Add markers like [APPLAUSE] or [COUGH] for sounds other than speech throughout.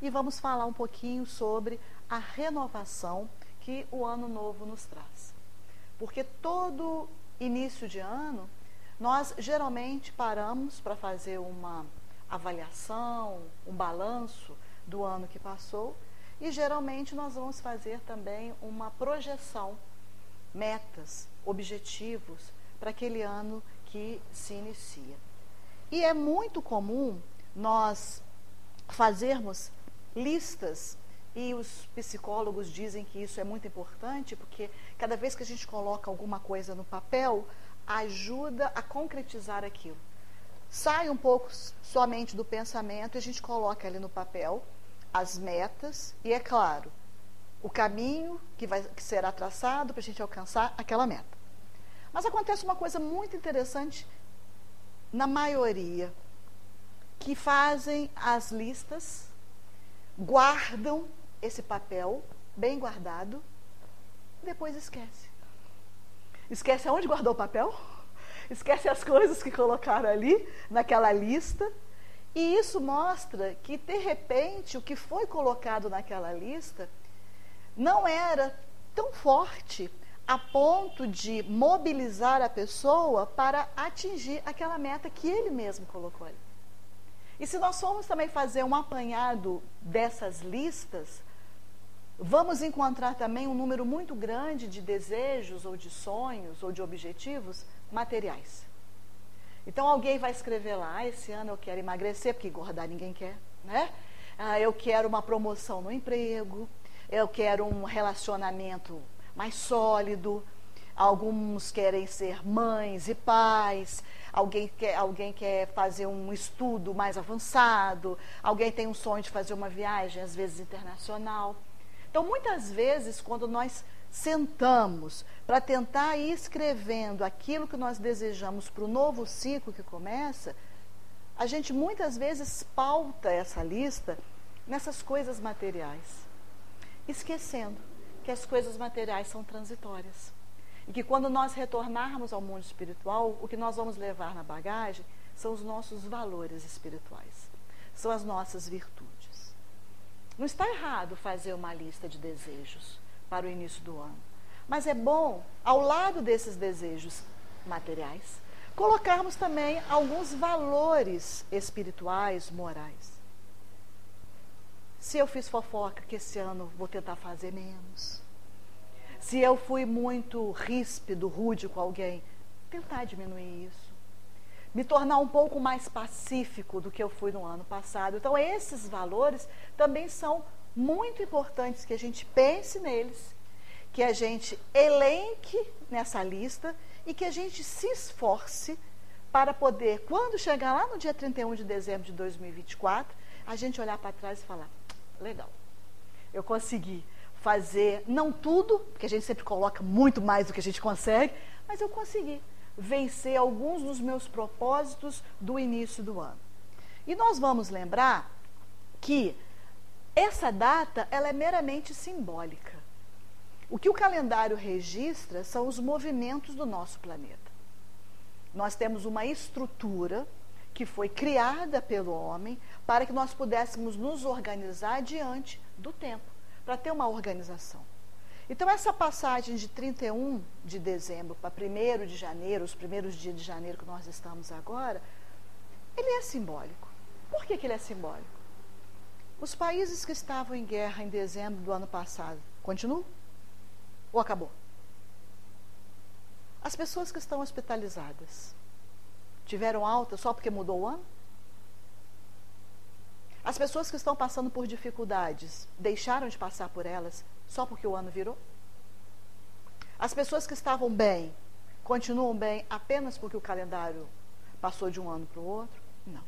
e vamos falar um pouquinho sobre a renovação que o ano novo nos traz. Porque todo início de ano, nós geralmente paramos para fazer uma avaliação, um balanço do ano que passou e geralmente nós vamos fazer também uma projeção, metas, objetivos para aquele ano que se inicia. E é muito comum nós fazermos listas e os psicólogos dizem que isso é muito importante, porque cada vez que a gente coloca alguma coisa no papel, ajuda a concretizar aquilo. Sai um pouco somente do pensamento e a gente coloca ali no papel as metas e, é claro, o caminho que, vai, que será traçado para a gente alcançar aquela meta. Mas acontece uma coisa muito interessante na maioria, que fazem as listas, guardam esse papel bem guardado, depois esquece. Esquece aonde guardou o papel? Esquece as coisas que colocaram ali naquela lista. E isso mostra que, de repente, o que foi colocado naquela lista não era tão forte a ponto de mobilizar a pessoa para atingir aquela meta que ele mesmo colocou ali. E se nós formos também fazer um apanhado dessas listas, vamos encontrar também um número muito grande de desejos ou de sonhos ou de objetivos materiais. Então alguém vai escrever lá, ah, esse ano eu quero emagrecer, porque engordar ninguém quer, né? Ah, eu quero uma promoção no emprego, eu quero um relacionamento mais sólido, alguns querem ser mães e pais, alguém quer, alguém quer fazer um estudo mais avançado, alguém tem um sonho de fazer uma viagem, às vezes internacional. Então, muitas vezes, quando nós sentamos para tentar ir escrevendo aquilo que nós desejamos para o novo ciclo que começa, a gente muitas vezes pauta essa lista nessas coisas materiais, esquecendo que as coisas materiais são transitórias. E que quando nós retornarmos ao mundo espiritual, o que nós vamos levar na bagagem são os nossos valores espirituais, são as nossas virtudes. Não está errado fazer uma lista de desejos para o início do ano, mas é bom, ao lado desses desejos materiais, colocarmos também alguns valores espirituais, morais. Se eu fiz fofoca que esse ano vou tentar fazer menos se eu fui muito ríspido, rude com alguém, tentar diminuir isso. Me tornar um pouco mais pacífico do que eu fui no ano passado. Então, esses valores também são muito importantes que a gente pense neles, que a gente elenque nessa lista e que a gente se esforce para poder, quando chegar lá no dia 31 de dezembro de 2024, a gente olhar para trás e falar: legal, eu consegui fazer, não tudo, porque a gente sempre coloca muito mais do que a gente consegue, mas eu consegui vencer alguns dos meus propósitos do início do ano. E nós vamos lembrar que essa data ela é meramente simbólica. O que o calendário registra são os movimentos do nosso planeta. Nós temos uma estrutura que foi criada pelo homem para que nós pudéssemos nos organizar diante do tempo para ter uma organização. Então, essa passagem de 31 de dezembro para 1 de janeiro, os primeiros dias de janeiro que nós estamos agora, ele é simbólico. Por que, que ele é simbólico? Os países que estavam em guerra em dezembro do ano passado, continuam? Ou acabou? As pessoas que estão hospitalizadas tiveram alta só porque mudou o ano? As pessoas que estão passando por dificuldades deixaram de passar por elas só porque o ano virou? As pessoas que estavam bem continuam bem apenas porque o calendário passou de um ano para o outro? Não.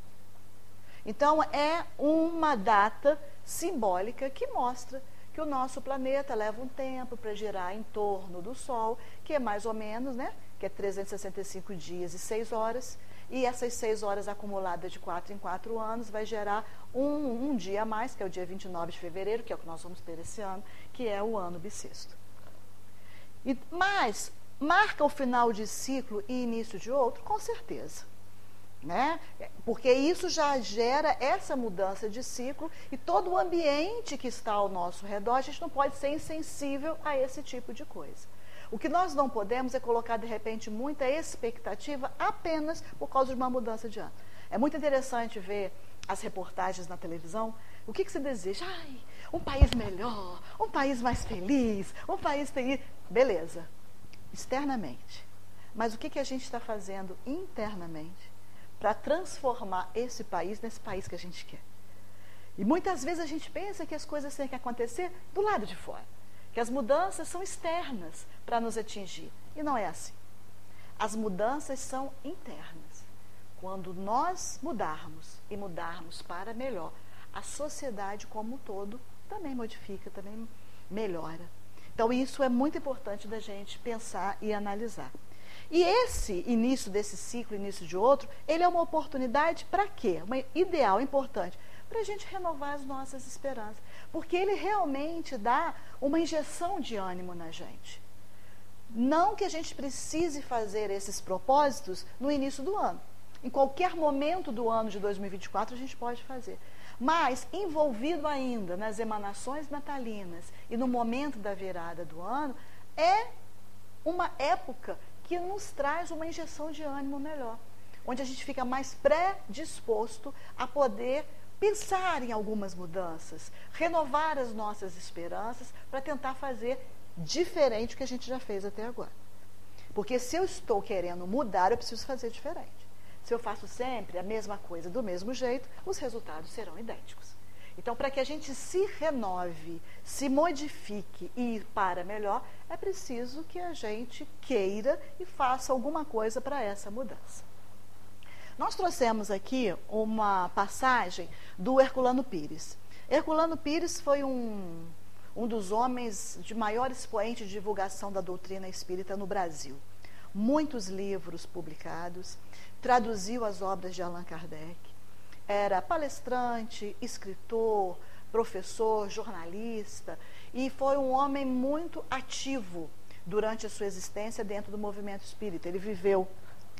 Então é uma data simbólica que mostra que o nosso planeta leva um tempo para girar em torno do Sol, que é mais ou menos, né? Que é 365 dias e 6 horas. E essas seis horas acumuladas de quatro em quatro anos vai gerar um, um dia a mais, que é o dia 29 de fevereiro, que é o que nós vamos ter esse ano, que é o ano bissexto. E, mas, marca o final de ciclo e início de outro? Com certeza. Né? Porque isso já gera essa mudança de ciclo e todo o ambiente que está ao nosso redor, a gente não pode ser insensível a esse tipo de coisa. O que nós não podemos é colocar, de repente, muita expectativa apenas por causa de uma mudança de ano. É muito interessante ver as reportagens na televisão. O que, que você deseja? Ai, um país melhor, um país mais feliz, um país feliz. Beleza, externamente. Mas o que, que a gente está fazendo internamente para transformar esse país nesse país que a gente quer? E muitas vezes a gente pensa que as coisas têm que acontecer do lado de fora, que as mudanças são externas para nos atingir. E não é assim. As mudanças são internas. Quando nós mudarmos e mudarmos para melhor, a sociedade como um todo também modifica, também melhora. Então, isso é muito importante da gente pensar e analisar. E esse início desse ciclo, início de outro, ele é uma oportunidade para quê? Uma ideal importante para a gente renovar as nossas esperanças. Porque ele realmente dá uma injeção de ânimo na gente. Não que a gente precise fazer esses propósitos no início do ano. Em qualquer momento do ano de 2024 a gente pode fazer. Mas envolvido ainda nas emanações natalinas e no momento da virada do ano, é uma época que nos traz uma injeção de ânimo melhor, onde a gente fica mais predisposto a poder pensar em algumas mudanças, renovar as nossas esperanças para tentar fazer diferente do que a gente já fez até agora. Porque se eu estou querendo mudar, eu preciso fazer diferente. Se eu faço sempre a mesma coisa do mesmo jeito, os resultados serão idênticos. Então, para que a gente se renove, se modifique e ir para melhor, é preciso que a gente queira e faça alguma coisa para essa mudança. Nós trouxemos aqui uma passagem do Herculano Pires. Herculano Pires foi um, um dos homens de maior expoente de divulgação da doutrina espírita no Brasil. Muitos livros publicados, traduziu as obras de Allan Kardec era palestrante, escritor, professor, jornalista e foi um homem muito ativo durante a sua existência dentro do movimento espírita. Ele viveu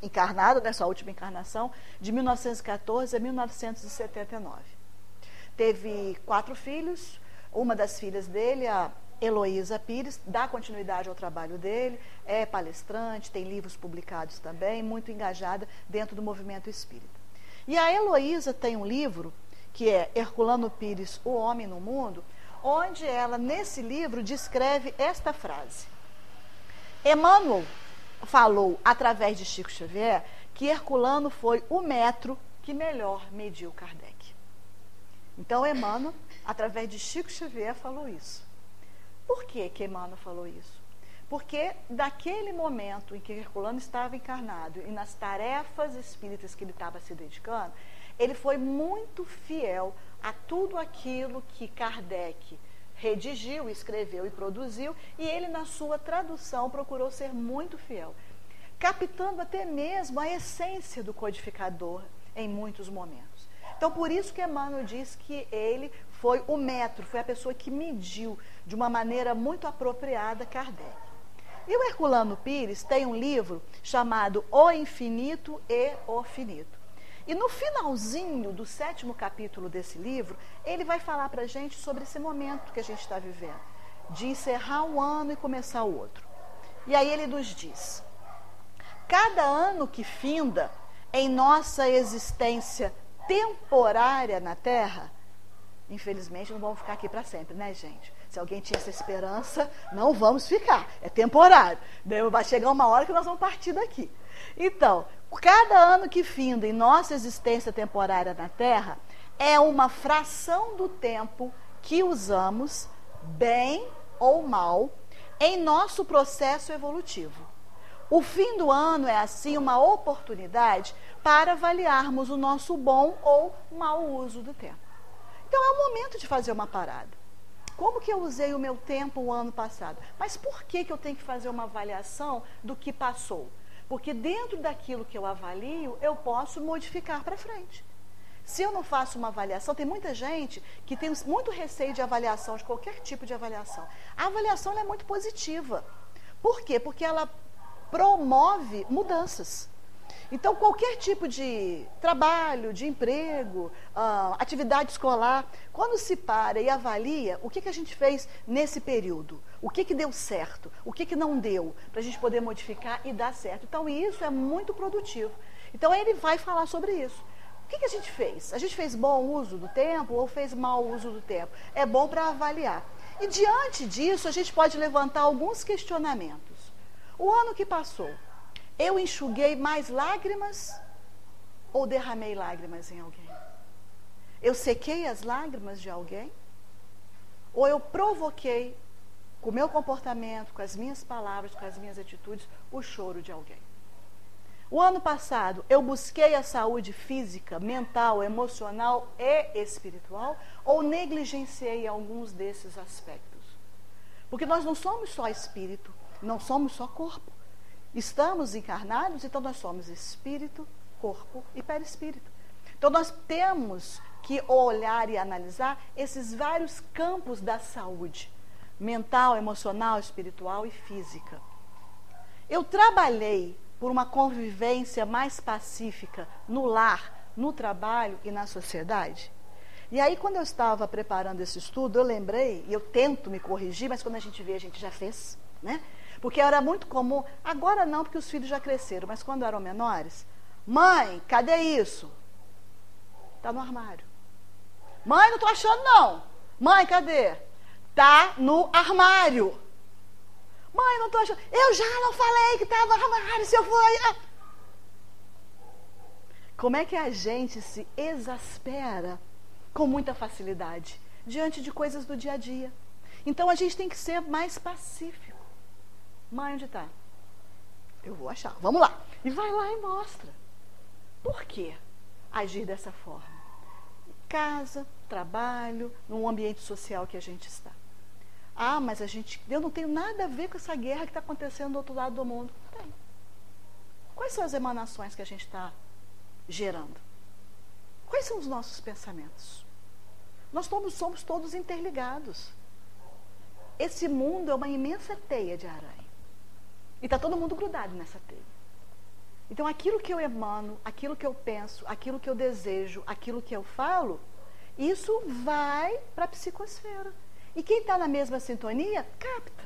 encarnado nessa última encarnação de 1914 a 1979. Teve quatro filhos, uma das filhas dele, a Heloísa Pires, dá continuidade ao trabalho dele, é palestrante, tem livros publicados também, muito engajada dentro do movimento espírita. E a Heloísa tem um livro, que é Herculano Pires, O Homem no Mundo, onde ela, nesse livro, descreve esta frase. Emmanuel falou, através de Chico Xavier, que Herculano foi o metro que melhor mediu Kardec. Então, Emmanuel, através de Chico Xavier, falou isso. Por que, que Emmanuel falou isso? Porque daquele momento em que Herculano estava encarnado e nas tarefas espíritas que ele estava se dedicando, ele foi muito fiel a tudo aquilo que Kardec redigiu, escreveu e produziu, e ele, na sua tradução, procurou ser muito fiel, captando até mesmo a essência do codificador em muitos momentos. Então, por isso que Emmanuel diz que ele foi o metro, foi a pessoa que mediu de uma maneira muito apropriada Kardec. E o Herculano Pires tem um livro chamado O Infinito e o Finito. E no finalzinho do sétimo capítulo desse livro, ele vai falar para a gente sobre esse momento que a gente está vivendo, de encerrar um ano e começar o outro. E aí ele nos diz: cada ano que finda em nossa existência temporária na Terra, infelizmente não vamos ficar aqui para sempre, né, gente? Se alguém tinha essa esperança, não vamos ficar. É temporário. Vai chegar uma hora que nós vamos partir daqui. Então, cada ano que finda em nossa existência temporária na Terra é uma fração do tempo que usamos, bem ou mal, em nosso processo evolutivo. O fim do ano é, assim, uma oportunidade para avaliarmos o nosso bom ou mau uso do tempo. Então, é o momento de fazer uma parada. Como que eu usei o meu tempo o ano passado? Mas por que, que eu tenho que fazer uma avaliação do que passou? Porque dentro daquilo que eu avalio, eu posso modificar para frente. Se eu não faço uma avaliação, tem muita gente que tem muito receio de avaliação, de qualquer tipo de avaliação. A avaliação é muito positiva. Por quê? Porque ela promove mudanças. Então, qualquer tipo de trabalho, de emprego, uh, atividade escolar, quando se para e avalia o que, que a gente fez nesse período, o que, que deu certo, o que, que não deu, para a gente poder modificar e dar certo. Então, isso é muito produtivo. Então, ele vai falar sobre isso. O que, que a gente fez? A gente fez bom uso do tempo ou fez mau uso do tempo? É bom para avaliar. E diante disso, a gente pode levantar alguns questionamentos. O ano que passou, eu enxuguei mais lágrimas ou derramei lágrimas em alguém? Eu sequei as lágrimas de alguém? Ou eu provoquei, com o meu comportamento, com as minhas palavras, com as minhas atitudes, o choro de alguém? O ano passado, eu busquei a saúde física, mental, emocional e espiritual ou negligenciei alguns desses aspectos? Porque nós não somos só espírito, não somos só corpo. Estamos encarnados, então nós somos espírito, corpo e perispírito. Então nós temos que olhar e analisar esses vários campos da saúde mental, emocional, espiritual e física. Eu trabalhei por uma convivência mais pacífica no lar, no trabalho e na sociedade. E aí, quando eu estava preparando esse estudo, eu lembrei, e eu tento me corrigir, mas quando a gente vê, a gente já fez, né? Porque era muito comum, agora não, porque os filhos já cresceram, mas quando eram menores, mãe, cadê isso? Está no armário. Mãe, não estou achando não. Mãe, cadê? Está no armário. Mãe, não estou achando. Eu já não falei que estava no armário, se eu for aí. Como é que a gente se exaspera com muita facilidade diante de coisas do dia a dia? Então a gente tem que ser mais pacífico. Mãe, onde está? Eu vou achar. Vamos lá. E vai lá e mostra. Por que agir dessa forma? Casa, trabalho, no ambiente social que a gente está. Ah, mas a gente. Eu não tenho nada a ver com essa guerra que está acontecendo do outro lado do mundo. Tem. Quais são as emanações que a gente está gerando? Quais são os nossos pensamentos? Nós somos, somos todos interligados. Esse mundo é uma imensa teia de aranha. E está todo mundo grudado nessa teia. Então, aquilo que eu emano, aquilo que eu penso, aquilo que eu desejo, aquilo que eu falo, isso vai para a psicosfera. E quem está na mesma sintonia, capta.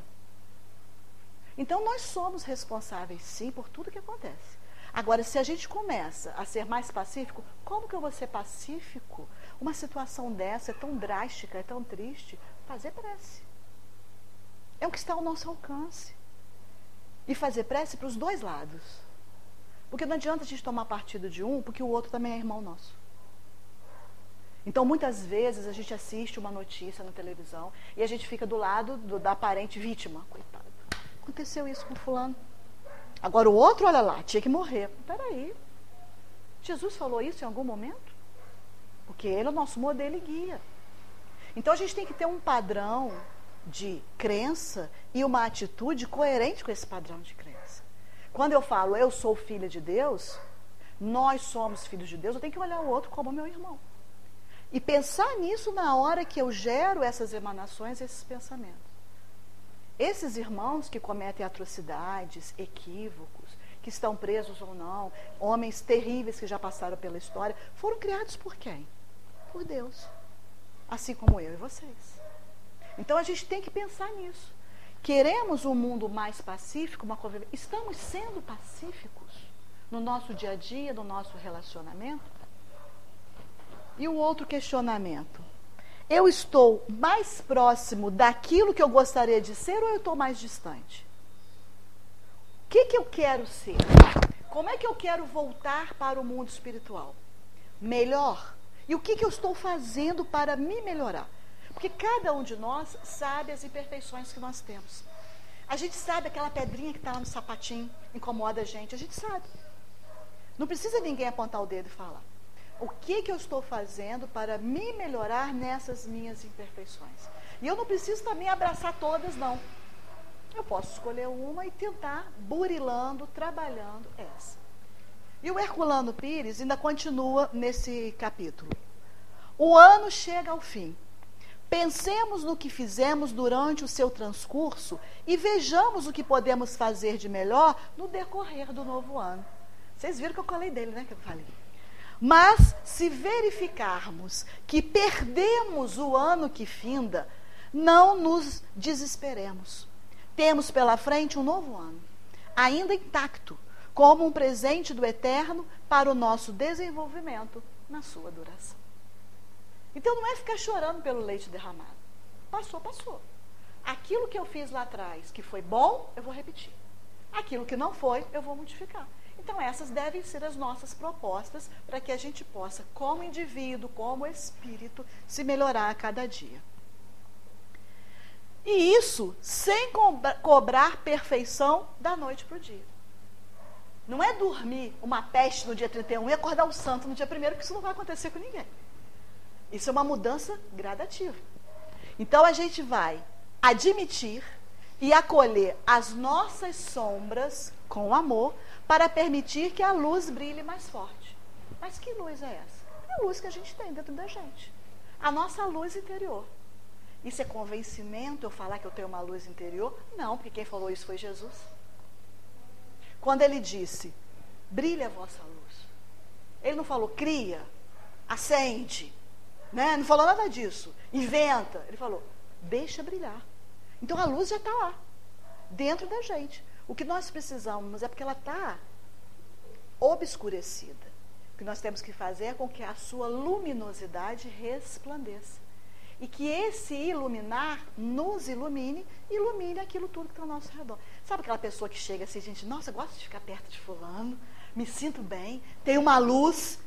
Então, nós somos responsáveis, sim, por tudo que acontece. Agora, se a gente começa a ser mais pacífico, como que eu vou ser pacífico? Uma situação dessa é tão drástica, é tão triste. Fazer prece. É o que está ao nosso alcance e fazer prece para os dois lados. Porque não adianta a gente tomar partido de um, porque o outro também é irmão nosso. Então, muitas vezes, a gente assiste uma notícia na televisão e a gente fica do lado do, da aparente vítima. Coitado. Aconteceu isso com fulano. Agora o outro, olha lá, tinha que morrer. Peraí. Jesus falou isso em algum momento? Porque ele é o nosso modelo e guia. Então a gente tem que ter um padrão de crença e uma atitude coerente com esse padrão de crença. Quando eu falo eu sou filha de Deus, nós somos filhos de Deus, eu tenho que olhar o outro como meu irmão. E pensar nisso na hora que eu gero essas emanações, esses pensamentos. Esses irmãos que cometem atrocidades, equívocos, que estão presos ou não, homens terríveis que já passaram pela história, foram criados por quem? Por Deus. Assim como eu e vocês. Então a gente tem que pensar nisso. Queremos um mundo mais pacífico, uma convivência. Estamos sendo pacíficos no nosso dia a dia, no nosso relacionamento? E o outro questionamento? Eu estou mais próximo daquilo que eu gostaria de ser ou eu estou mais distante? O que, que eu quero ser? Como é que eu quero voltar para o mundo espiritual? Melhor? E o que, que eu estou fazendo para me melhorar? Porque cada um de nós sabe as imperfeições que nós temos. A gente sabe aquela pedrinha que está lá no sapatinho, incomoda a gente, a gente sabe. Não precisa ninguém apontar o dedo e falar. O que, que eu estou fazendo para me melhorar nessas minhas imperfeições? E eu não preciso também abraçar todas, não. Eu posso escolher uma e tentar, burilando, trabalhando essa. E o Herculano Pires ainda continua nesse capítulo. O ano chega ao fim. Pensemos no que fizemos durante o seu transcurso e vejamos o que podemos fazer de melhor no decorrer do novo ano. Vocês viram que eu colei dele, né? Que eu falei. Mas se verificarmos que perdemos o ano que finda, não nos desesperemos. Temos pela frente um novo ano, ainda intacto, como um presente do eterno para o nosso desenvolvimento na sua duração. Então não é ficar chorando pelo leite derramado. Passou, passou. Aquilo que eu fiz lá atrás, que foi bom, eu vou repetir. Aquilo que não foi, eu vou modificar. Então, essas devem ser as nossas propostas para que a gente possa, como indivíduo, como espírito, se melhorar a cada dia. E isso sem cobrar perfeição da noite para o dia. Não é dormir uma peste no dia 31 e acordar o santo no dia 1, que isso não vai acontecer com ninguém. Isso é uma mudança gradativa. Então a gente vai admitir e acolher as nossas sombras com amor para permitir que a luz brilhe mais forte. Mas que luz é essa? É a luz que a gente tem dentro da gente. A nossa luz interior. Isso é convencimento eu falar que eu tenho uma luz interior? Não, porque quem falou isso foi Jesus. Quando ele disse: brilha a vossa luz. Ele não falou cria, acende, né? não falou nada disso, inventa. Ele falou: deixa brilhar. Então a luz já está lá, dentro da gente. O que nós precisamos é porque ela está obscurecida. O que nós temos que fazer é com que a sua luminosidade resplandeça. E que esse iluminar nos ilumine, ilumine aquilo tudo que está ao nosso redor. Sabe aquela pessoa que chega assim, gente, nossa, gosto de ficar perto de fulano, me sinto bem, tem uma luz.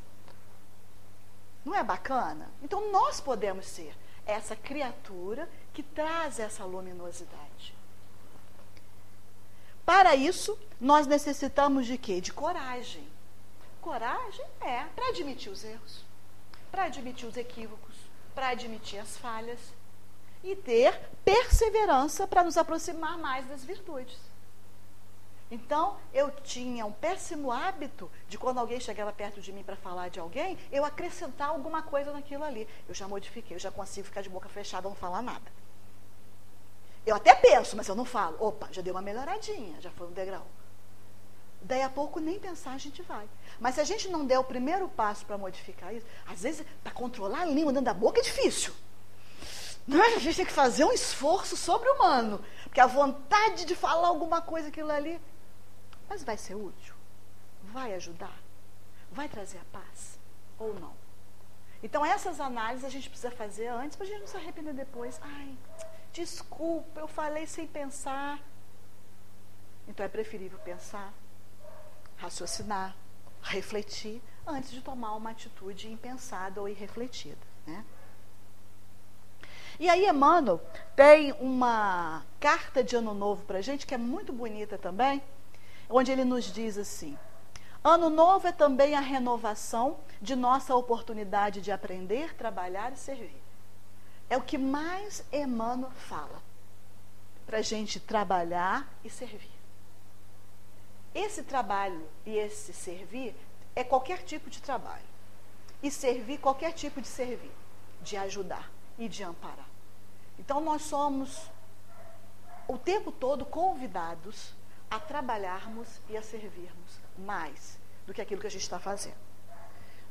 Não é bacana? Então nós podemos ser essa criatura que traz essa luminosidade. Para isso, nós necessitamos de quê? De coragem. Coragem é para admitir os erros, para admitir os equívocos, para admitir as falhas e ter perseverança para nos aproximar mais das virtudes. Então, eu tinha um péssimo hábito de quando alguém chegava perto de mim para falar de alguém, eu acrescentar alguma coisa naquilo ali. Eu já modifiquei, eu já consigo ficar de boca fechada, não falar nada. Eu até penso, mas eu não falo. Opa, já deu uma melhoradinha, já foi um degrau. Daí a pouco nem pensar a gente vai. Mas se a gente não der o primeiro passo para modificar isso, às vezes para controlar a língua dentro da boca é difícil. Não, a gente tem que fazer um esforço sobre-humano. Porque a vontade de falar alguma coisa aquilo ali. Mas vai ser útil? Vai ajudar? Vai trazer a paz? Ou não? Então essas análises a gente precisa fazer antes para a gente não se arrepender depois. Ai, Desculpa, eu falei sem pensar. Então é preferível pensar, raciocinar, refletir, antes de tomar uma atitude impensada ou irrefletida. Né? E aí, Emmanuel tem uma carta de Ano Novo para a gente, que é muito bonita também, onde ele nos diz assim: Ano Novo é também a renovação de nossa oportunidade de aprender, trabalhar e servir. É o que mais Emmanuel fala para a gente trabalhar e servir. Esse trabalho e esse servir é qualquer tipo de trabalho. E servir, qualquer tipo de servir, de ajudar e de amparar. Então, nós somos o tempo todo convidados a trabalharmos e a servirmos mais do que aquilo que a gente está fazendo.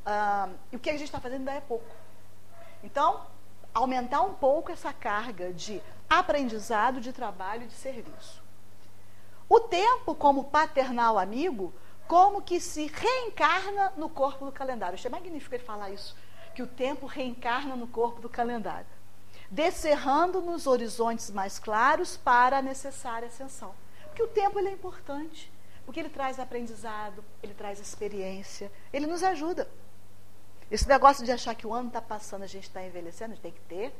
Ah, e o que a gente está fazendo ainda é pouco. Então, aumentar um pouco essa carga de aprendizado, de trabalho e de serviço. O tempo, como paternal amigo, como que se reencarna no corpo do calendário. Achei magnífico ele falar isso, que o tempo reencarna no corpo do calendário, descerrando nos horizontes mais claros para a necessária ascensão. Porque o tempo ele é importante, porque ele traz aprendizado, ele traz experiência, ele nos ajuda. Esse negócio de achar que o ano está passando, a gente está envelhecendo, a gente tem que ter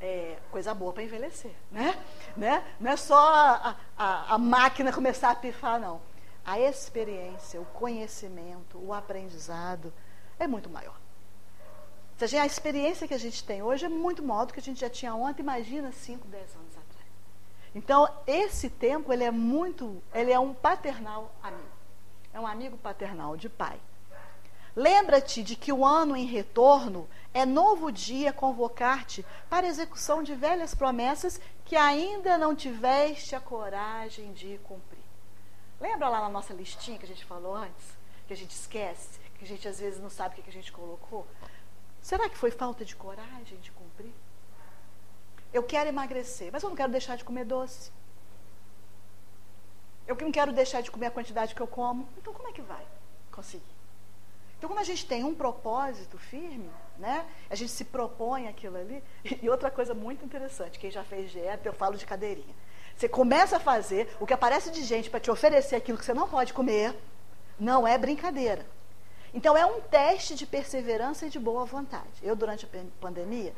é, coisa boa para envelhecer, né? né? Não é só a, a, a, máquina começar a pifar, não. A experiência, o conhecimento, o aprendizado é muito maior. Se a, gente, a experiência que a gente tem hoje é muito maior do que a gente já tinha ontem, imagina 5, 10 anos atrás. Então, esse tempo, ele é muito, ele é um paternal amigo. É um amigo paternal de pai. Lembra-te de que o ano em retorno é novo dia convocar-te para execução de velhas promessas que ainda não tiveste a coragem de cumprir. Lembra lá na nossa listinha que a gente falou antes? que a gente esquece, que a gente às vezes não sabe o que a gente colocou? Será que foi falta de coragem de cumprir? Eu quero emagrecer, mas eu não quero deixar de comer doce. Eu não quero deixar de comer a quantidade que eu como. Então, como é que vai conseguir? Então, quando a gente tem um propósito firme, né? A gente se propõe aquilo ali. [LAUGHS] E outra coisa muito interessante, quem já fez dieta, eu falo de cadeirinha. Você começa a fazer, o que aparece de gente para te oferecer aquilo que você não pode comer, não é brincadeira. Então, é um teste de perseverança e de boa vontade. Eu, durante a pandemia,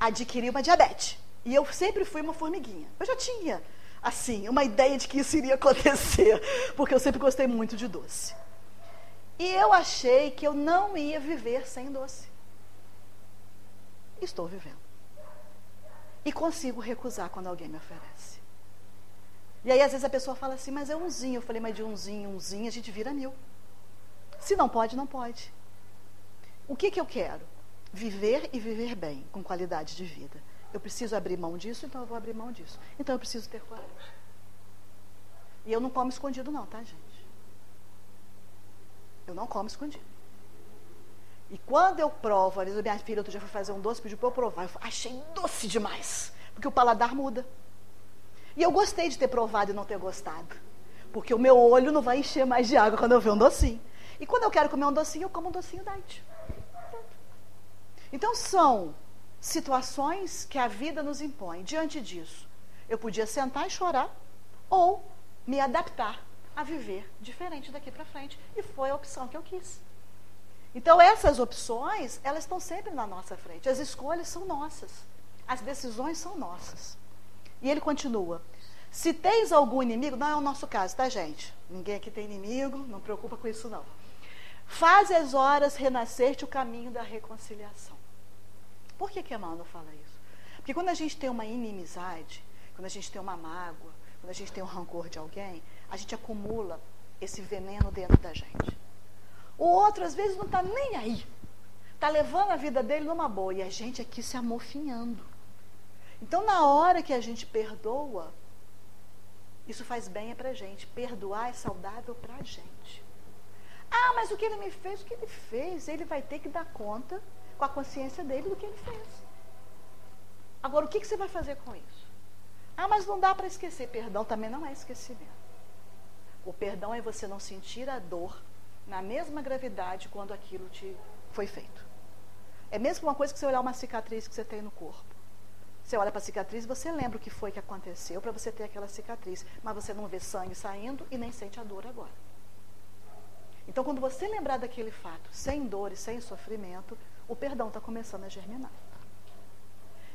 adquiri uma diabetes. E eu sempre fui uma formiguinha. Eu já tinha, assim, uma ideia de que isso iria [LAUGHS] acontecer, porque eu sempre gostei muito de doce. E eu achei que eu não ia viver sem doce. Estou vivendo. E consigo recusar quando alguém me oferece. E aí, às vezes, a pessoa fala assim, mas é umzinho. Eu falei, mas de umzinho, umzinho, a gente vira mil. Se não pode, não pode. O que, que eu quero? Viver e viver bem, com qualidade de vida. Eu preciso abrir mão disso, então eu vou abrir mão disso. Então eu preciso ter coragem. E eu não como escondido, não, tá, gente? Eu não como escondido. E quando eu provo, às vezes minha filha outro dia foi fazer um doce, pediu para eu provar. Eu achei doce demais. Porque o paladar muda. E eu gostei de ter provado e não ter gostado. Porque o meu olho não vai encher mais de água quando eu ver um docinho. E quando eu quero comer um docinho, eu como um docinho diet. Então são situações que a vida nos impõe. Diante disso, eu podia sentar e chorar ou me adaptar a viver diferente daqui para frente. E foi a opção que eu quis. Então, essas opções, elas estão sempre na nossa frente. As escolhas são nossas. As decisões são nossas. E ele continua: Se tens algum inimigo, não é o nosso caso, tá, gente? Ninguém aqui tem inimigo, não preocupa com isso, não. Faz as horas renascer-te o caminho da reconciliação. Por que, que Emmanuel fala isso? Porque quando a gente tem uma inimizade, quando a gente tem uma mágoa, quando a gente tem um rancor de alguém, a gente acumula esse veneno dentro da gente. O outro, às vezes, não está nem aí. Está levando a vida dele numa boa. E a gente aqui se amofinhando. Então, na hora que a gente perdoa, isso faz bem para a gente. Perdoar é saudável para a gente. Ah, mas o que ele me fez, o que ele fez, ele vai ter que dar conta com a consciência dele do que ele fez. Agora, o que, que você vai fazer com isso? Ah, mas não dá para esquecer. Perdão também não é esquecimento. O perdão é você não sentir a dor na mesma gravidade quando aquilo te foi feito. É mesmo uma coisa que você olhar uma cicatriz que você tem no corpo. Você olha para a cicatriz, você lembra o que foi que aconteceu para você ter aquela cicatriz, mas você não vê sangue saindo e nem sente a dor agora. Então, quando você lembrar daquele fato, sem dor e sem sofrimento, o perdão está começando a germinar.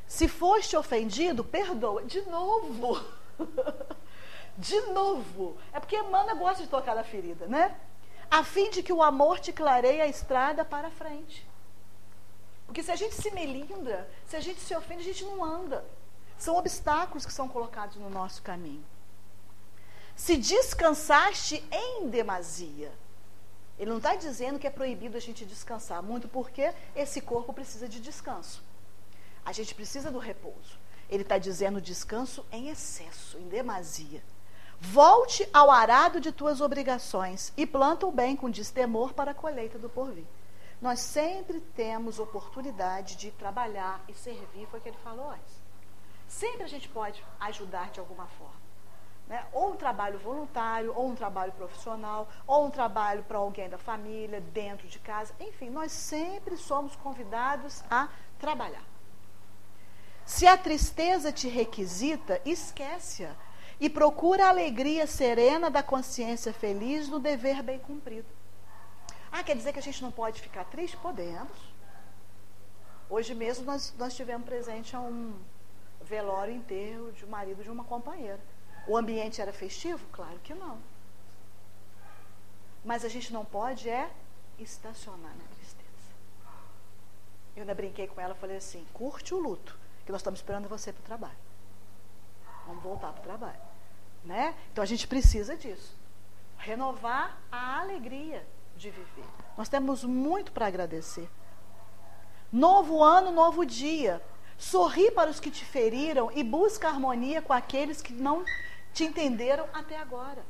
Se foste ofendido, perdoa. De novo. [LAUGHS] de novo. É porque Emmanuel gosta de tocar na ferida, né? A fim de que o amor te clareie a estrada para frente. Porque se a gente se melindra, se a gente se ofende, a gente não anda. São obstáculos que são colocados no nosso caminho. Se descansaste em demasia. Ele não está dizendo que é proibido a gente descansar, muito porque esse corpo precisa de descanso. A gente precisa do repouso. Ele está dizendo descanso em excesso, em demasia. Volte ao arado de tuas obrigações e planta o bem com destemor para a colheita do porvir. Nós sempre temos oportunidade de trabalhar e servir, foi o que ele falou antes. Sempre a gente pode ajudar de alguma forma. Né? Ou um trabalho voluntário, ou um trabalho profissional, ou um trabalho para alguém da família, dentro de casa. Enfim, nós sempre somos convidados a trabalhar. Se a tristeza te requisita, esquece-a e procura a alegria serena da consciência feliz no dever bem cumprido. Ah, quer dizer que a gente não pode ficar triste? Podemos. Hoje mesmo nós, nós tivemos presente a um velório enterro de um marido de uma companheira. O ambiente era festivo? Claro que não. Mas a gente não pode é estacionar na tristeza. Eu ainda brinquei com ela, falei assim: curte o luto, que nós estamos esperando você para o trabalho. Vamos voltar para o trabalho. Né? Então a gente precisa disso. Renovar a alegria de viver. Nós temos muito para agradecer. Novo ano, novo dia. Sorri para os que te feriram e busca harmonia com aqueles que não te entenderam até agora.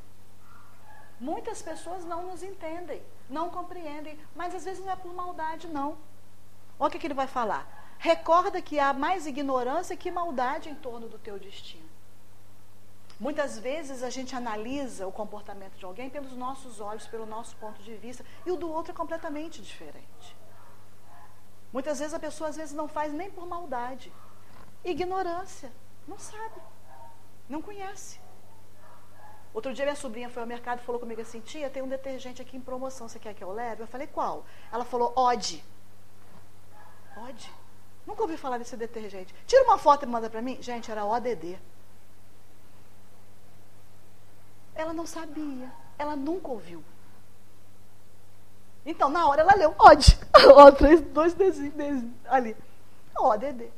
Muitas pessoas não nos entendem, não compreendem, mas às vezes não é por maldade, não. Olha o que, que ele vai falar. Recorda que há mais ignorância que maldade em torno do teu destino. Muitas vezes a gente analisa o comportamento de alguém pelos nossos olhos, pelo nosso ponto de vista, e o do outro é completamente diferente. Muitas vezes a pessoa às vezes não faz nem por maldade. Ignorância. Não sabe. Não conhece. Outro dia minha sobrinha foi ao mercado e falou comigo assim, tia, tem um detergente aqui em promoção, você quer que eu leve? Eu falei, qual? Ela falou, Ode. Ode? Nunca ouvi falar desse detergente. Tira uma foto e manda para mim. Gente, era ODD. Ela não sabia. Ela nunca ouviu. Então, na hora ela leu, OD. [LAUGHS] Ó, três, dois desenhos ali. ODD.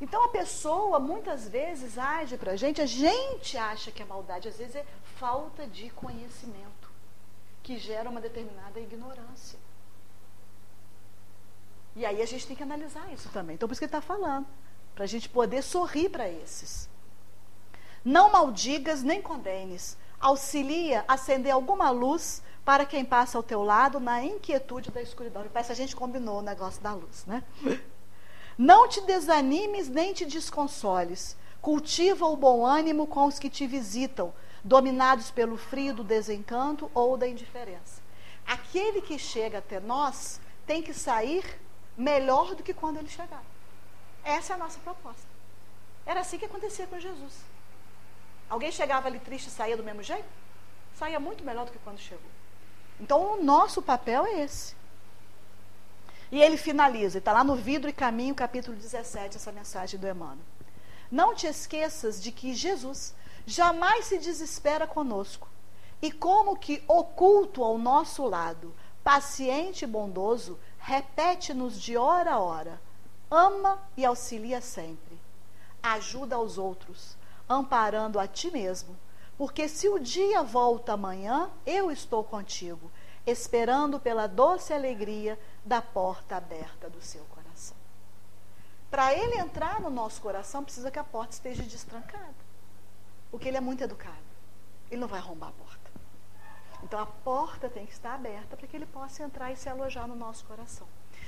Então a pessoa muitas vezes age para a gente, a gente acha que é maldade, às vezes é falta de conhecimento que gera uma determinada ignorância. E aí a gente tem que analisar isso também. Então por isso que ele está falando, para a gente poder sorrir para esses. Não maldigas nem condenes, auxilia a acender alguma luz para quem passa ao teu lado na inquietude da escuridão. Parece que a gente combinou o negócio da luz, né? [LAUGHS] Não te desanimes nem te desconsoles. Cultiva o bom ânimo com os que te visitam, dominados pelo frio do desencanto ou da indiferença. Aquele que chega até nós tem que sair melhor do que quando ele chegar. Essa é a nossa proposta. Era assim que acontecia com Jesus. Alguém chegava ali triste e saía do mesmo jeito? Saía muito melhor do que quando chegou. Então, o nosso papel é esse. E ele finaliza, está lá no Vidro e Caminho, capítulo 17, essa mensagem do Emmanuel. Não te esqueças de que Jesus jamais se desespera conosco. E como que oculto ao nosso lado, paciente e bondoso, repete-nos de hora a hora: ama e auxilia sempre. Ajuda aos outros, amparando a ti mesmo. Porque se o dia volta amanhã, eu estou contigo esperando pela doce alegria da porta aberta do seu coração. Para ele entrar no nosso coração, precisa que a porta esteja destrancada. Porque ele é muito educado. Ele não vai arrombar a porta. Então a porta tem que estar aberta para que ele possa entrar e se alojar no nosso coração.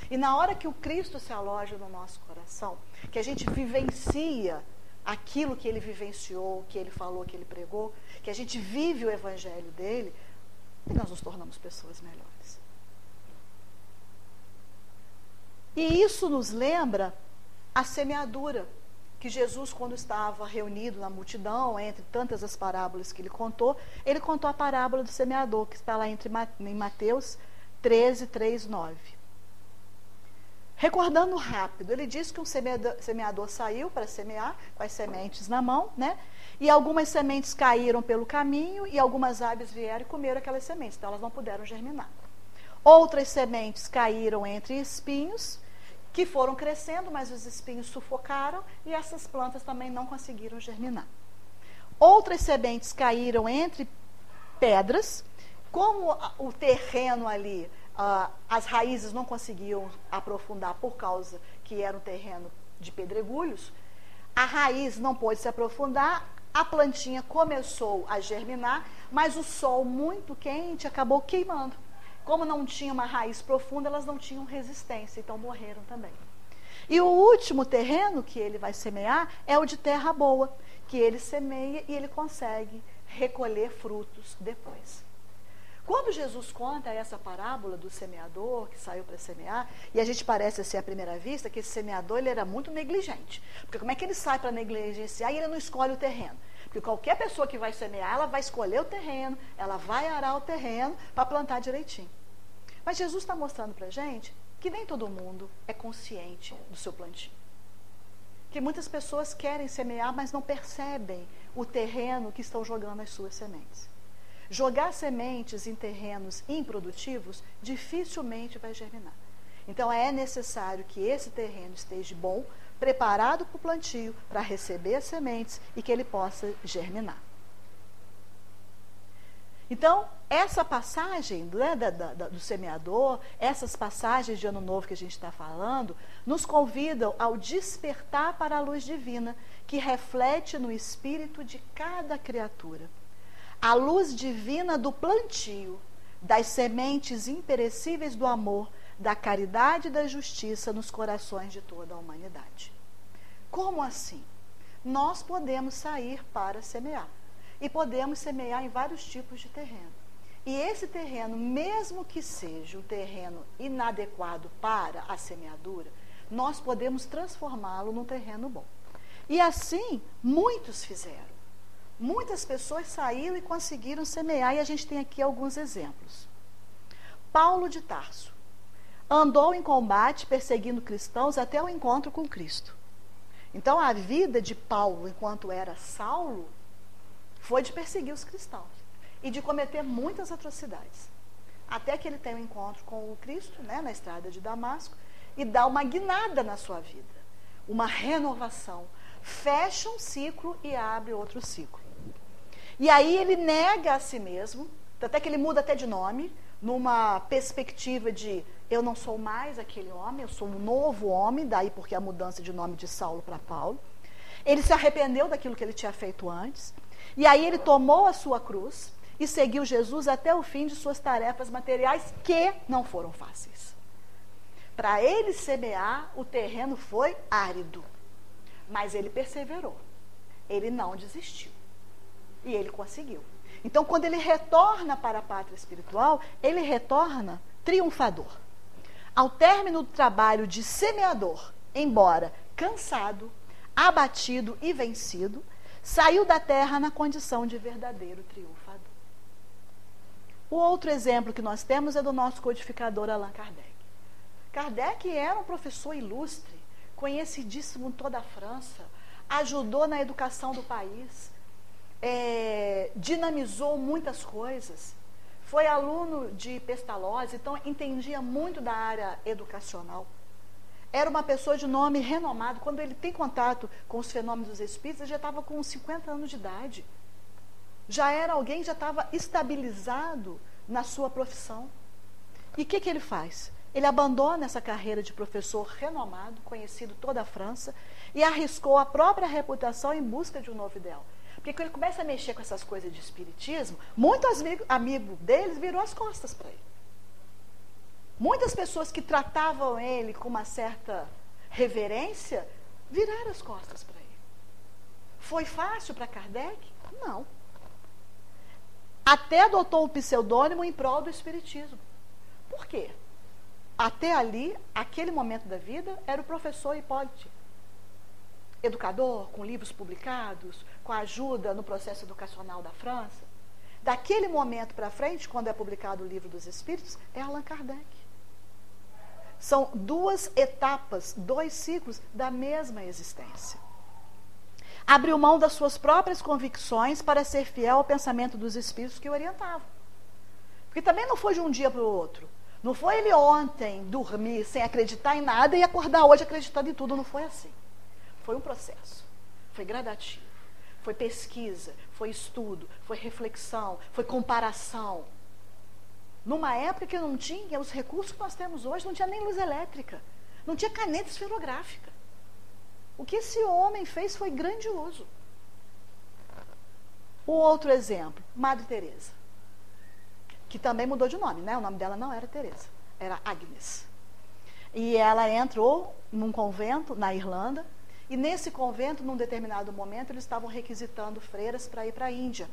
E na hora que o Cristo se aloja no nosso coração, que a gente vivencia aquilo que ele vivenciou, que ele falou, que ele pregou, que a gente vive o evangelho dele, e nós nos tornamos pessoas melhores. E isso nos lembra a semeadura que Jesus, quando estava reunido na multidão, entre tantas as parábolas que ele contou, ele contou a parábola do semeador, que está lá entre, em Mateus 13, 3, 9. Recordando rápido, ele disse que um semeador, semeador saiu para semear com as sementes na mão, né? E algumas sementes caíram pelo caminho e algumas aves vieram e comeram aquelas sementes, então elas não puderam germinar. Outras sementes caíram entre espinhos, que foram crescendo, mas os espinhos sufocaram e essas plantas também não conseguiram germinar. Outras sementes caíram entre pedras, como o terreno ali, uh, as raízes não conseguiam aprofundar por causa que era um terreno de pedregulhos, a raiz não pôde se aprofundar, a plantinha começou a germinar, mas o sol muito quente acabou queimando. Como não tinha uma raiz profunda, elas não tinham resistência, então morreram também. E o último terreno que ele vai semear é o de terra boa, que ele semeia e ele consegue recolher frutos depois. Quando Jesus conta essa parábola do semeador que saiu para semear, e a gente parece assim à primeira vista que esse semeador ele era muito negligente. Porque como é que ele sai para negligenciar e ele não escolhe o terreno? Porque qualquer pessoa que vai semear, ela vai escolher o terreno, ela vai arar o terreno para plantar direitinho. Mas Jesus está mostrando para a gente que nem todo mundo é consciente do seu plantio. Que muitas pessoas querem semear, mas não percebem o terreno que estão jogando as suas sementes. Jogar sementes em terrenos improdutivos dificilmente vai germinar. Então é necessário que esse terreno esteja bom, preparado para o plantio, para receber as sementes e que ele possa germinar. Então, essa passagem né, da, da, do semeador, essas passagens de ano novo que a gente está falando, nos convidam ao despertar para a luz divina, que reflete no espírito de cada criatura a luz divina do plantio, das sementes imperecíveis do amor, da caridade e da justiça nos corações de toda a humanidade. Como assim? Nós podemos sair para semear. E podemos semear em vários tipos de terreno. E esse terreno, mesmo que seja um terreno inadequado para a semeadura, nós podemos transformá-lo num terreno bom. E assim, muitos fizeram. Muitas pessoas saíram e conseguiram semear, e a gente tem aqui alguns exemplos. Paulo de Tarso andou em combate perseguindo cristãos até o encontro com Cristo. Então, a vida de Paulo, enquanto era Saulo, foi de perseguir os cristãos e de cometer muitas atrocidades. Até que ele tem um encontro com o Cristo, né, na estrada de Damasco, e dá uma guinada na sua vida, uma renovação. Fecha um ciclo e abre outro ciclo. E aí ele nega a si mesmo, até que ele muda até de nome, numa perspectiva de eu não sou mais aquele homem, eu sou um novo homem, daí porque a mudança de nome de Saulo para Paulo. Ele se arrependeu daquilo que ele tinha feito antes, e aí ele tomou a sua cruz e seguiu Jesus até o fim de suas tarefas materiais, que não foram fáceis. Para ele semear, o terreno foi árido. Mas ele perseverou. Ele não desistiu. E ele conseguiu. Então, quando ele retorna para a pátria espiritual, ele retorna triunfador. Ao término do trabalho de semeador, embora cansado, abatido e vencido, saiu da terra na condição de verdadeiro triunfador. O outro exemplo que nós temos é do nosso codificador Allan Kardec. Kardec era um professor ilustre, conhecidíssimo em toda a França, ajudou na educação do país, é, dinamizou muitas coisas, foi aluno de Pestalozzi, então entendia muito da área educacional. Era uma pessoa de nome renomado. Quando ele tem contato com os fenômenos dos espíritos, ele já estava com 50 anos de idade. Já era alguém, já estava estabilizado na sua profissão. E o que, que ele faz? Ele abandona essa carreira de professor renomado, conhecido toda a França, e arriscou a própria reputação em busca de um novo ideal. Porque quando ele começa a mexer com essas coisas de espiritismo, muitos amigos amigo deles virou as costas para ele. Muitas pessoas que tratavam ele com uma certa reverência viraram as costas para ele. Foi fácil para Kardec? Não. Até adotou o pseudônimo em prol do espiritismo. Por quê? Até ali, aquele momento da vida, era o professor Hipólite. Educador, com livros publicados, com ajuda no processo educacional da França. Daquele momento para frente, quando é publicado o livro dos Espíritos, é Allan Kardec. São duas etapas, dois ciclos da mesma existência. Abriu mão das suas próprias convicções para ser fiel ao pensamento dos Espíritos que o orientavam. Porque também não foi de um dia para o outro. Não foi ele ontem dormir sem acreditar em nada e acordar hoje acreditando em tudo. Não foi assim. Foi um processo. Foi gradativo. Foi pesquisa, foi estudo, foi reflexão, foi comparação. Numa época que não tinha os recursos que nós temos hoje, não tinha nem luz elétrica, não tinha caneta esferográfica. O que esse homem fez foi grandioso. O outro exemplo, Madre Teresa que também mudou de nome, né? O nome dela não era Teresa, era Agnes. E ela entrou num convento na Irlanda, e nesse convento, num determinado momento, eles estavam requisitando freiras para ir para a Índia,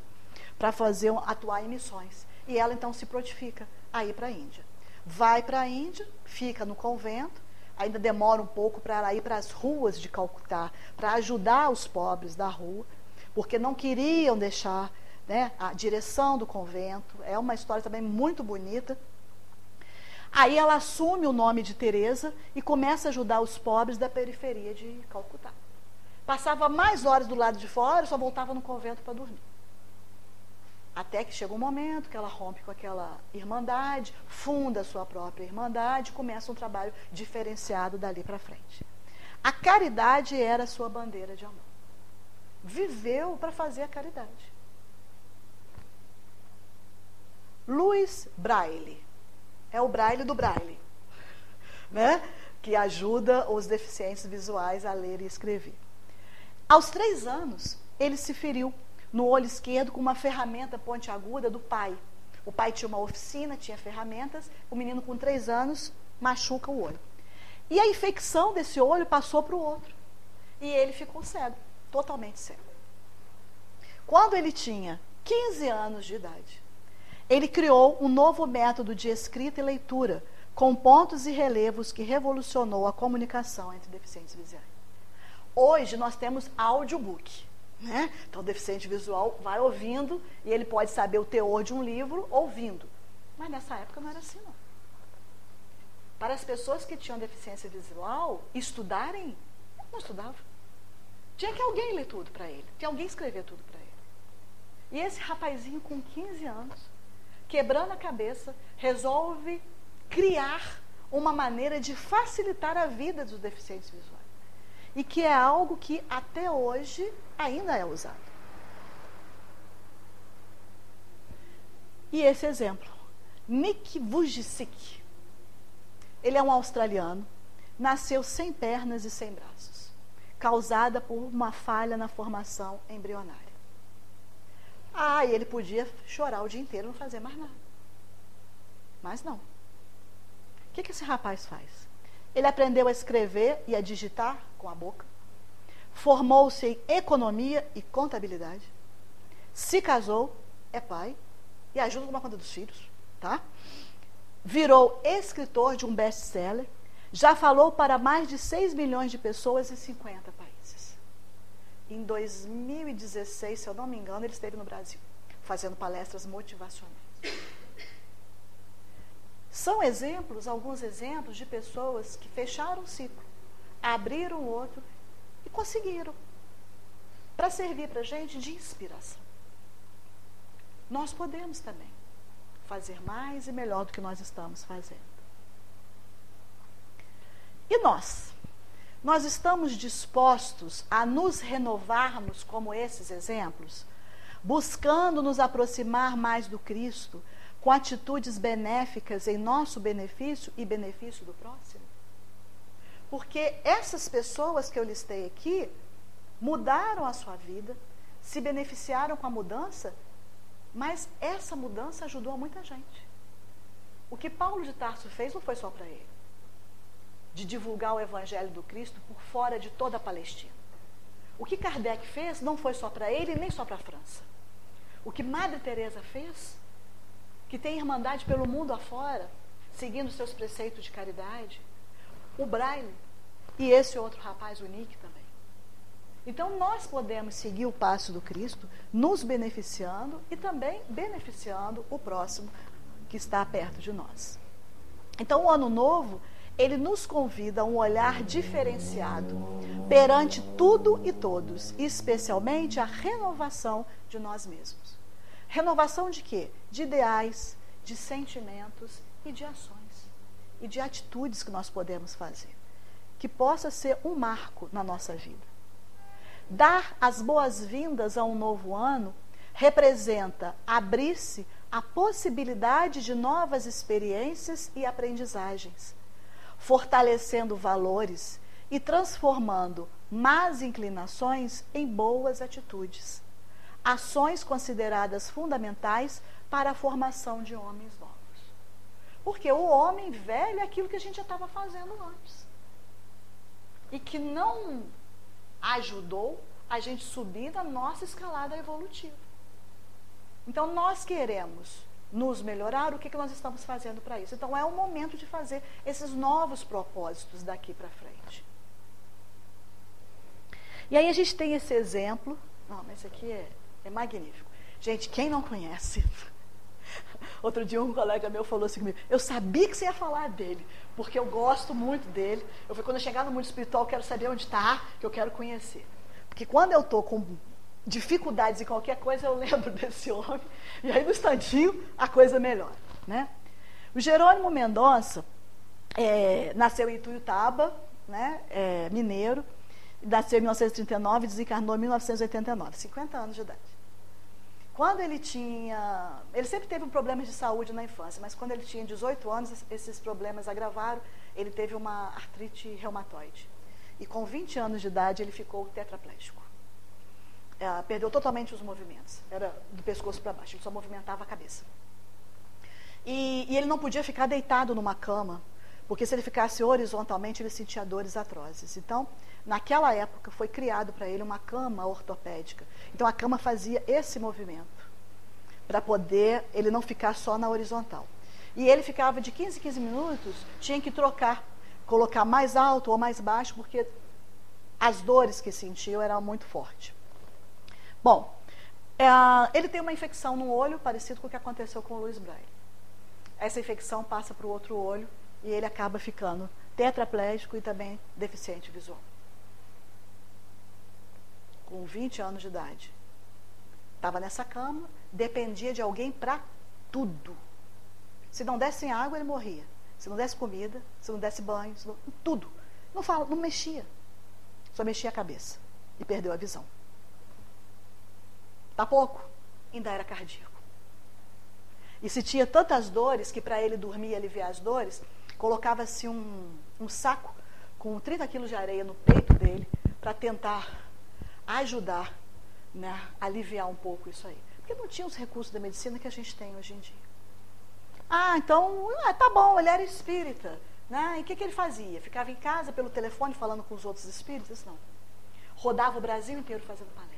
para fazer atuar em missões. E ela então se prontifica a ir para a Índia. Vai para a Índia, fica no convento, ainda demora um pouco para ela ir para as ruas de Calcutá, para ajudar os pobres da rua, porque não queriam deixar né, a direção do convento. É uma história também muito bonita. Aí ela assume o nome de Teresa e começa a ajudar os pobres da periferia de Calcutá. Passava mais horas do lado de fora, só voltava no convento para dormir. Até que chega um momento que ela rompe com aquela irmandade, funda a sua própria irmandade, começa um trabalho diferenciado dali para frente. A caridade era a sua bandeira de amor. Viveu para fazer a caridade. Luiz Braille. É o Braille do Braille, né? que ajuda os deficientes visuais a ler e escrever. Aos três anos, ele se feriu no olho esquerdo com uma ferramenta pontiaguda do pai. O pai tinha uma oficina, tinha ferramentas, o menino com três anos machuca o olho. E a infecção desse olho passou para o outro. E ele ficou cego, totalmente cego. Quando ele tinha 15 anos de idade, ele criou um novo método de escrita e leitura, com pontos e relevos que revolucionou a comunicação entre deficientes visuais. Hoje nós temos audiobook. Né? Então, o deficiente visual vai ouvindo e ele pode saber o teor de um livro ouvindo. Mas nessa época não era assim, não. Para as pessoas que tinham deficiência visual estudarem, não estudavam. Tinha que alguém ler tudo para ele, tinha alguém escrever tudo para ele. E esse rapazinho com 15 anos, quebrando a cabeça, resolve criar uma maneira de facilitar a vida dos deficientes visuais. E que é algo que até hoje ainda é usado. E esse exemplo, Nick Vujicic, ele é um australiano, nasceu sem pernas e sem braços, causada por uma falha na formação embrionária. Ah, ele podia chorar o dia inteiro não fazer mais nada. Mas não. O que, que esse rapaz faz? Ele aprendeu a escrever e a digitar com a boca. Formou-se em economia e contabilidade. Se casou, é pai e ajuda com a conta dos filhos, tá? Virou escritor de um best-seller. Já falou para mais de 6 milhões de pessoas em 50 países. Em 2016, se eu não me engano, ele esteve no Brasil, fazendo palestras motivacionais. São exemplos, alguns exemplos de pessoas que fecharam um ciclo, abriram outro e conseguiram. Para servir para a gente de inspiração. Nós podemos também fazer mais e melhor do que nós estamos fazendo. E nós? Nós estamos dispostos a nos renovarmos como esses exemplos, buscando nos aproximar mais do Cristo, com atitudes benéficas em nosso benefício e benefício do próximo? Porque essas pessoas que eu listei aqui mudaram a sua vida, se beneficiaram com a mudança, mas essa mudança ajudou a muita gente. O que Paulo de Tarso fez não foi só para ele, de divulgar o evangelho do Cristo por fora de toda a Palestina. O que Kardec fez não foi só para ele nem só para a França. O que Madre Teresa fez que tem irmandade pelo mundo afora, seguindo seus preceitos de caridade, o Braille e esse outro rapaz, o Nick também. Então nós podemos seguir o passo do Cristo, nos beneficiando e também beneficiando o próximo que está perto de nós. Então o ano novo, ele nos convida a um olhar diferenciado perante tudo e todos, especialmente a renovação de nós mesmos. Renovação de quê? De ideais, de sentimentos e de ações. E de atitudes que nós podemos fazer. Que possa ser um marco na nossa vida. Dar as boas-vindas a um novo ano representa abrir-se à possibilidade de novas experiências e aprendizagens, fortalecendo valores e transformando más inclinações em boas atitudes ações consideradas fundamentais para a formação de homens novos. Porque o homem velho é aquilo que a gente já estava fazendo antes. E que não ajudou a gente subir na nossa escalada evolutiva. Então, nós queremos nos melhorar, o que, que nós estamos fazendo para isso? Então, é o momento de fazer esses novos propósitos daqui para frente. E aí a gente tem esse exemplo. Não, mas esse aqui é é magnífico. Gente, quem não conhece? [LAUGHS] Outro dia um colega meu falou assim comigo, eu sabia que você ia falar dele, porque eu gosto muito dele. Eu falei, quando eu chegar no mundo espiritual, eu quero saber onde está, que eu quero conhecer. Porque quando eu estou com dificuldades em qualquer coisa, eu lembro [LAUGHS] desse homem, e aí no instantinho a coisa melhora. Né? O Jerônimo Mendonça é, nasceu em Ituiutaba, né, é, mineiro, nasceu em 1939 e desencarnou em 1989, 50 anos de idade. Quando ele tinha. Ele sempre teve um problema de saúde na infância, mas quando ele tinha 18 anos, esses problemas agravaram. Ele teve uma artrite reumatoide. E com 20 anos de idade, ele ficou tetraplégico. Perdeu totalmente os movimentos. Era do pescoço para baixo, ele só movimentava a cabeça. E, e, ele não podia ficar deitado numa cama, porque se ele ficasse horizontalmente, ele sentia dores atrozes. Então, naquela época, foi criado para ele uma cama ortopédica. Então, a cama fazia esse movimento, para poder ele não ficar só na horizontal. E ele ficava de 15 em 15 minutos, tinha que trocar, colocar mais alto ou mais baixo, porque as dores que sentiu eram muito fortes. Bom, é, ele tem uma infecção no olho, parecido com o que aconteceu com o Luiz Braille. Essa infecção passa para o outro olho e ele acaba ficando tetraplégico e também deficiente visual. Com 20 anos de idade. Estava nessa cama, dependia de alguém para tudo. Se não desse água, ele morria. Se não desse comida, se não desse banho, não, tudo. Não fala, não mexia. Só mexia a cabeça. E perdeu a visão. Tá pouco? Ainda era cardíaco. E se tinha tantas dores que para ele dormir e aliviar as dores, colocava-se um, um saco com 30 quilos de areia no peito dele para tentar ajudar, né, aliviar um pouco isso aí. Porque não tinha os recursos da medicina que a gente tem hoje em dia. Ah, então, ah, tá bom, ele era espírita. Né? E o que, que ele fazia? Ficava em casa pelo telefone falando com os outros espíritos? Não. Rodava o Brasil inteiro fazendo palestra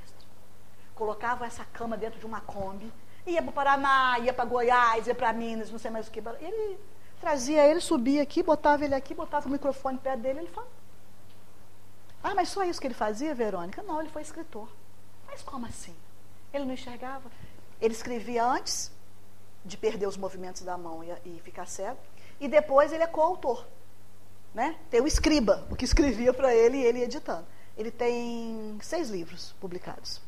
colocava essa cama dentro de uma Kombi, ia para o Paraná, ia para Goiás, ia para Minas, não sei mais o que. Ele trazia ele, subia aqui, botava ele aqui, botava o microfone perto dele, ele falava. Ah, mas só isso que ele fazia, Verônica? Não, ele foi escritor. Mas como assim? Ele não enxergava. Ele escrevia antes de perder os movimentos da mão e, e ficar cego, e depois ele é coautor. Né? Tem o escriba, o que escrevia para ele e ele editando. Ele tem seis livros publicados.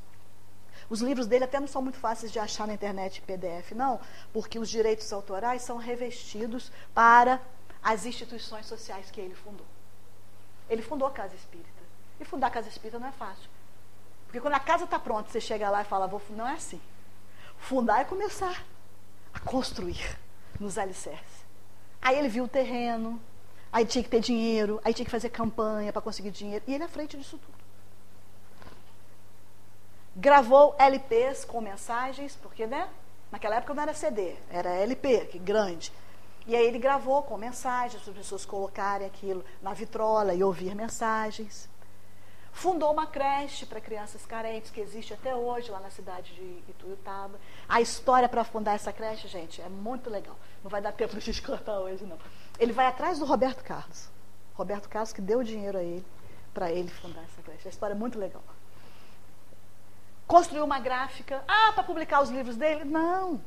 Os livros dele até não são muito fáceis de achar na internet PDF, não, porque os direitos autorais são revestidos para as instituições sociais que ele fundou. Ele fundou a Casa Espírita. E fundar a Casa Espírita não é fácil. Porque quando a casa está pronta, você chega lá e fala, vou não é assim. Fundar é começar a construir nos alicerces. Aí ele viu o terreno, aí tinha que ter dinheiro, aí tinha que fazer campanha para conseguir dinheiro. E ele é à frente disso tudo gravou LPs com mensagens, porque né, naquela época não era CD, era LP, que grande. E aí ele gravou com mensagens, para as pessoas colocarem aquilo na vitrola e ouvir mensagens. Fundou uma creche para crianças carentes, que existe até hoje lá na cidade de Ituiutaba. A história para fundar essa creche, gente, é muito legal. Não vai dar tempo de gente [LAUGHS] contar hoje, não. Ele vai atrás do Roberto Carlos. Roberto Carlos que deu dinheiro a ele, para ele fundar essa creche. A história é muito legal construiu uma gráfica, ah, para publicar os livros dele? Não.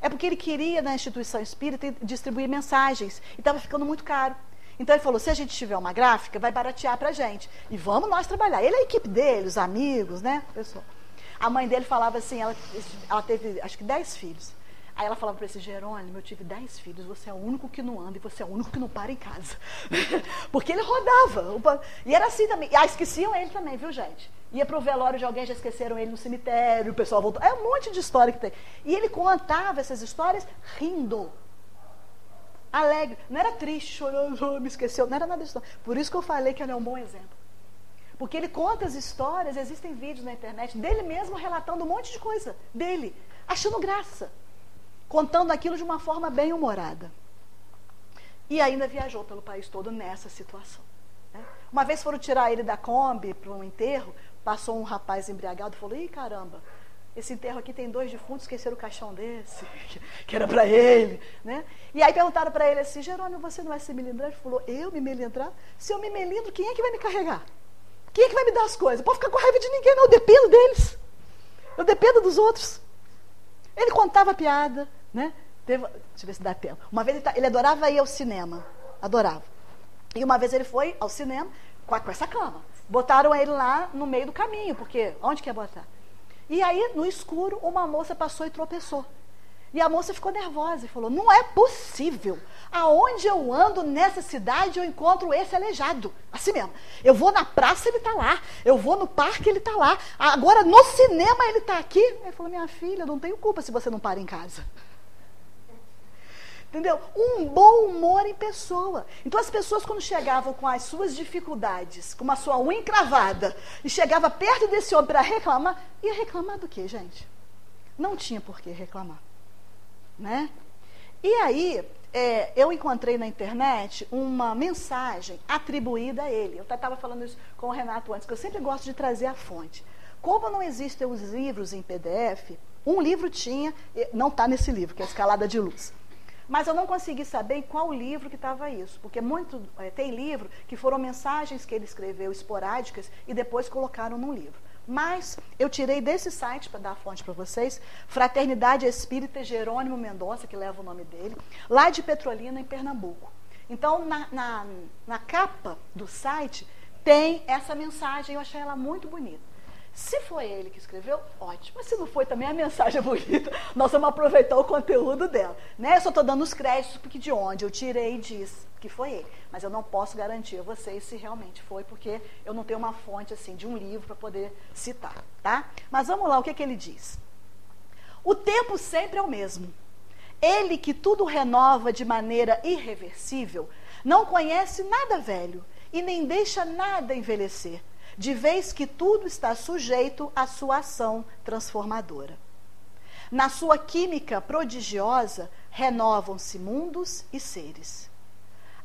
É porque ele queria, na instituição espírita, distribuir mensagens. E estava ficando muito caro. Então ele falou: se a gente tiver uma gráfica, vai baratear para a gente. E vamos nós trabalhar. Ele, a equipe dele, os amigos, né? Pessoal. A mãe dele falava assim: ela, ela teve, acho que, dez filhos. Aí ela falava para esse Jerônimo, eu tive dez filhos, você é o único que não anda e você é o único que não para em casa. [LAUGHS] Porque ele rodava. E era assim também. Ah, esqueciam ele também, viu, gente? Ia para o velório de alguém, já esqueceram ele no cemitério, o pessoal voltou. É um monte de história que tem. E ele contava essas histórias rindo. Alegre. Não era triste, chorando, oh, me esqueceu. Não era nada disso. Por isso que eu falei que ele é um bom exemplo. Porque ele conta as histórias, existem vídeos na internet dele mesmo relatando um monte de coisa dele, achando graça contando aquilo de uma forma bem humorada. E ainda viajou pelo país todo nessa situação. Né? Uma vez foram tirar ele da Kombi para um enterro, passou um rapaz embriagado e falou: Ih, caramba, esse enterro aqui tem dois defuntos, esqueceram o caixão desse, [LAUGHS] que era para ele. Né? E aí perguntaram para ele assim: Jerônimo, você não vai se melindrar? Ele falou: Eu me melindrar? Se eu me melindro, quem é que vai me carregar? Quem é que vai me dar as coisas? Pode ficar com raiva de ninguém, não. Eu dependo deles. Eu dependo dos outros. Ele contava piada, né? Teve, deixa eu ver se dá tempo. Uma vez ele, tá, ele, adorava ir ao cinema. Adorava. E uma vez ele foi ao cinema com, a, com essa cama. Botaram ele lá no meio do caminho, porque onde que ia botar? E aí, no escuro, uma moça passou e tropeçou. E a moça ficou nervosa e falou: Não é possível. Aonde eu ando nessa cidade, eu encontro esse aleijado. Assim mesmo. Eu vou na praça, ele está lá. Eu vou no parque, ele está lá. Agora, no cinema, ele está aqui. Ele falou: Minha filha, não tenho culpa se você não para em casa. Entendeu? Um bom humor em pessoa. Então as pessoas quando chegavam com as suas dificuldades, com a sua unha encravada, e chegava perto desse homem para reclamar, ia reclamar do quê, gente? Não tinha por que reclamar. Né? E aí, é, eu encontrei na internet uma mensagem atribuída a ele. Eu estava falando isso com o Renato antes, que eu sempre gosto de trazer a fonte. Como não existem os livros em PDF, um livro tinha, não está nesse livro, que é a Escalada de Luz. Mas eu não consegui saber em qual livro que estava isso, porque muito, é, tem livro que foram mensagens que ele escreveu esporádicas e depois colocaram num livro. Mas eu tirei desse site para dar a fonte para vocês, Fraternidade Espírita Jerônimo Mendonça, que leva o nome dele, lá de Petrolina, em Pernambuco. Então, na, na, na capa do site, tem essa mensagem, eu achei ela muito bonita. Se foi ele que escreveu, ótimo. Mas se não foi também, a mensagem é bonita. Nós vamos aproveitar o conteúdo dela. Né? Eu só estou dando os créditos, porque de onde eu tirei diz que foi ele. Mas eu não posso garantir a vocês se realmente foi, porque eu não tenho uma fonte assim de um livro para poder citar. Tá? Mas vamos lá, o que, que ele diz? O tempo sempre é o mesmo. Ele que tudo renova de maneira irreversível, não conhece nada velho e nem deixa nada envelhecer de vez que tudo está sujeito à sua ação transformadora. Na sua química prodigiosa, renovam-se mundos e seres.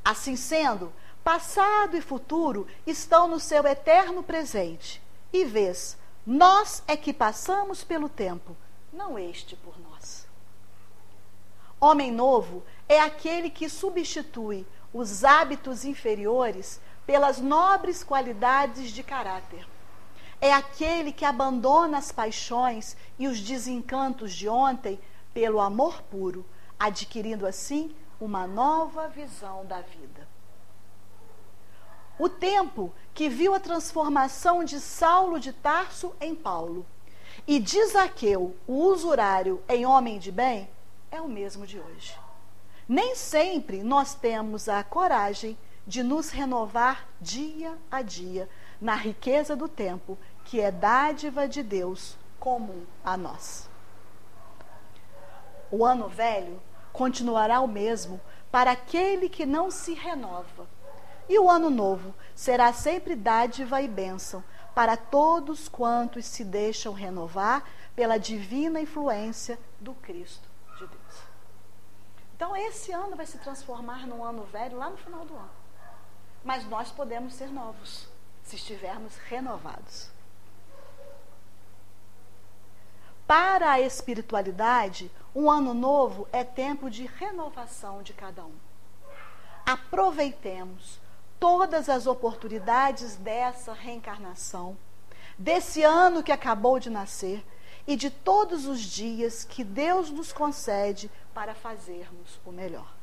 Assim sendo, passado e futuro estão no seu eterno presente. E vês, nós é que passamos pelo tempo, não este por nós. Homem novo é aquele que substitui os hábitos inferiores pelas nobres qualidades de caráter. É aquele que abandona as paixões e os desencantos de ontem pelo amor puro, adquirindo assim uma nova visão da vida. O tempo que viu a transformação de Saulo de Tarso em Paulo e de Zaqueu, o usurário, em homem de bem, é o mesmo de hoje. Nem sempre nós temos a coragem de nos renovar dia a dia na riqueza do tempo, que é dádiva de Deus comum a nós. O ano velho continuará o mesmo para aquele que não se renova. E o ano novo será sempre dádiva e bênção para todos quantos se deixam renovar pela divina influência do Cristo de Deus. Então, esse ano vai se transformar num ano velho lá no final do ano mas nós podemos ser novos se estivermos renovados. Para a espiritualidade, um ano novo é tempo de renovação de cada um. Aproveitemos todas as oportunidades dessa reencarnação, desse ano que acabou de nascer e de todos os dias que Deus nos concede para fazermos o melhor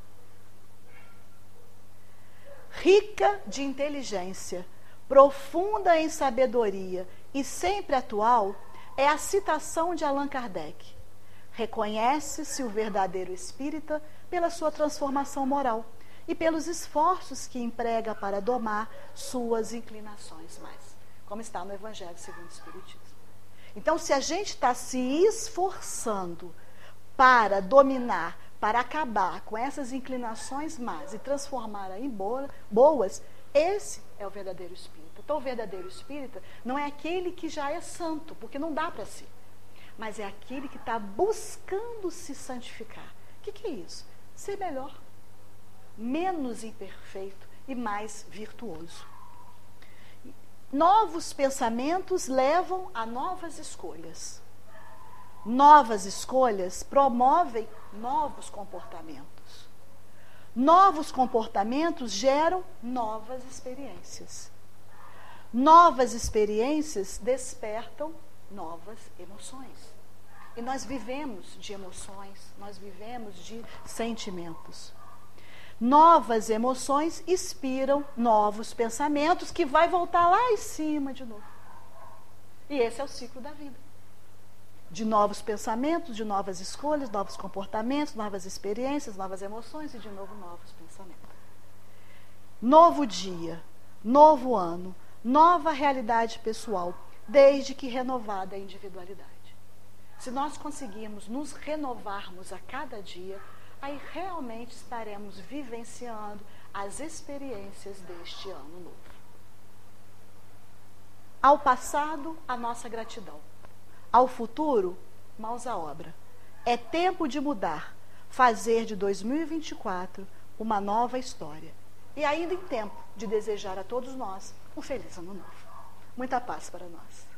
rica de inteligência, profunda em sabedoria e sempre atual, é a citação de Allan Kardec. Reconhece-se o verdadeiro espírita pela sua transformação moral e pelos esforços que emprega para domar suas inclinações mais, como está no Evangelho segundo o Espiritismo. Então, se a gente está se esforçando para dominar para acabar com essas inclinações más e transformá-las em boas, esse é o verdadeiro espírita. Então, o verdadeiro espírita não é aquele que já é santo, porque não dá para si, mas é aquele que está buscando se santificar. O que, que é isso? Ser melhor, menos imperfeito e mais virtuoso. Novos pensamentos levam a novas escolhas. Novas escolhas promovem novos comportamentos. Novos comportamentos geram novas experiências. Novas experiências despertam novas emoções. E nós vivemos de emoções, nós vivemos de sentimentos. Novas emoções inspiram novos pensamentos que vai voltar lá em cima de novo. E esse é o ciclo da vida de novos pensamentos, de novas escolhas, novos comportamentos, novas experiências, novas emoções e de novo novos pensamentos. Novo dia, novo ano, nova realidade pessoal, desde que renovada a individualidade. Se nós conseguirmos nos renovarmos a cada dia, aí realmente estaremos vivenciando as experiências deste ano novo. Ao passado, a nossa gratidão. Ao futuro, mãos à obra. É tempo de mudar, fazer de 2024 uma nova história. E ainda em tempo de desejar a todos nós um feliz ano novo. Muita paz para nós.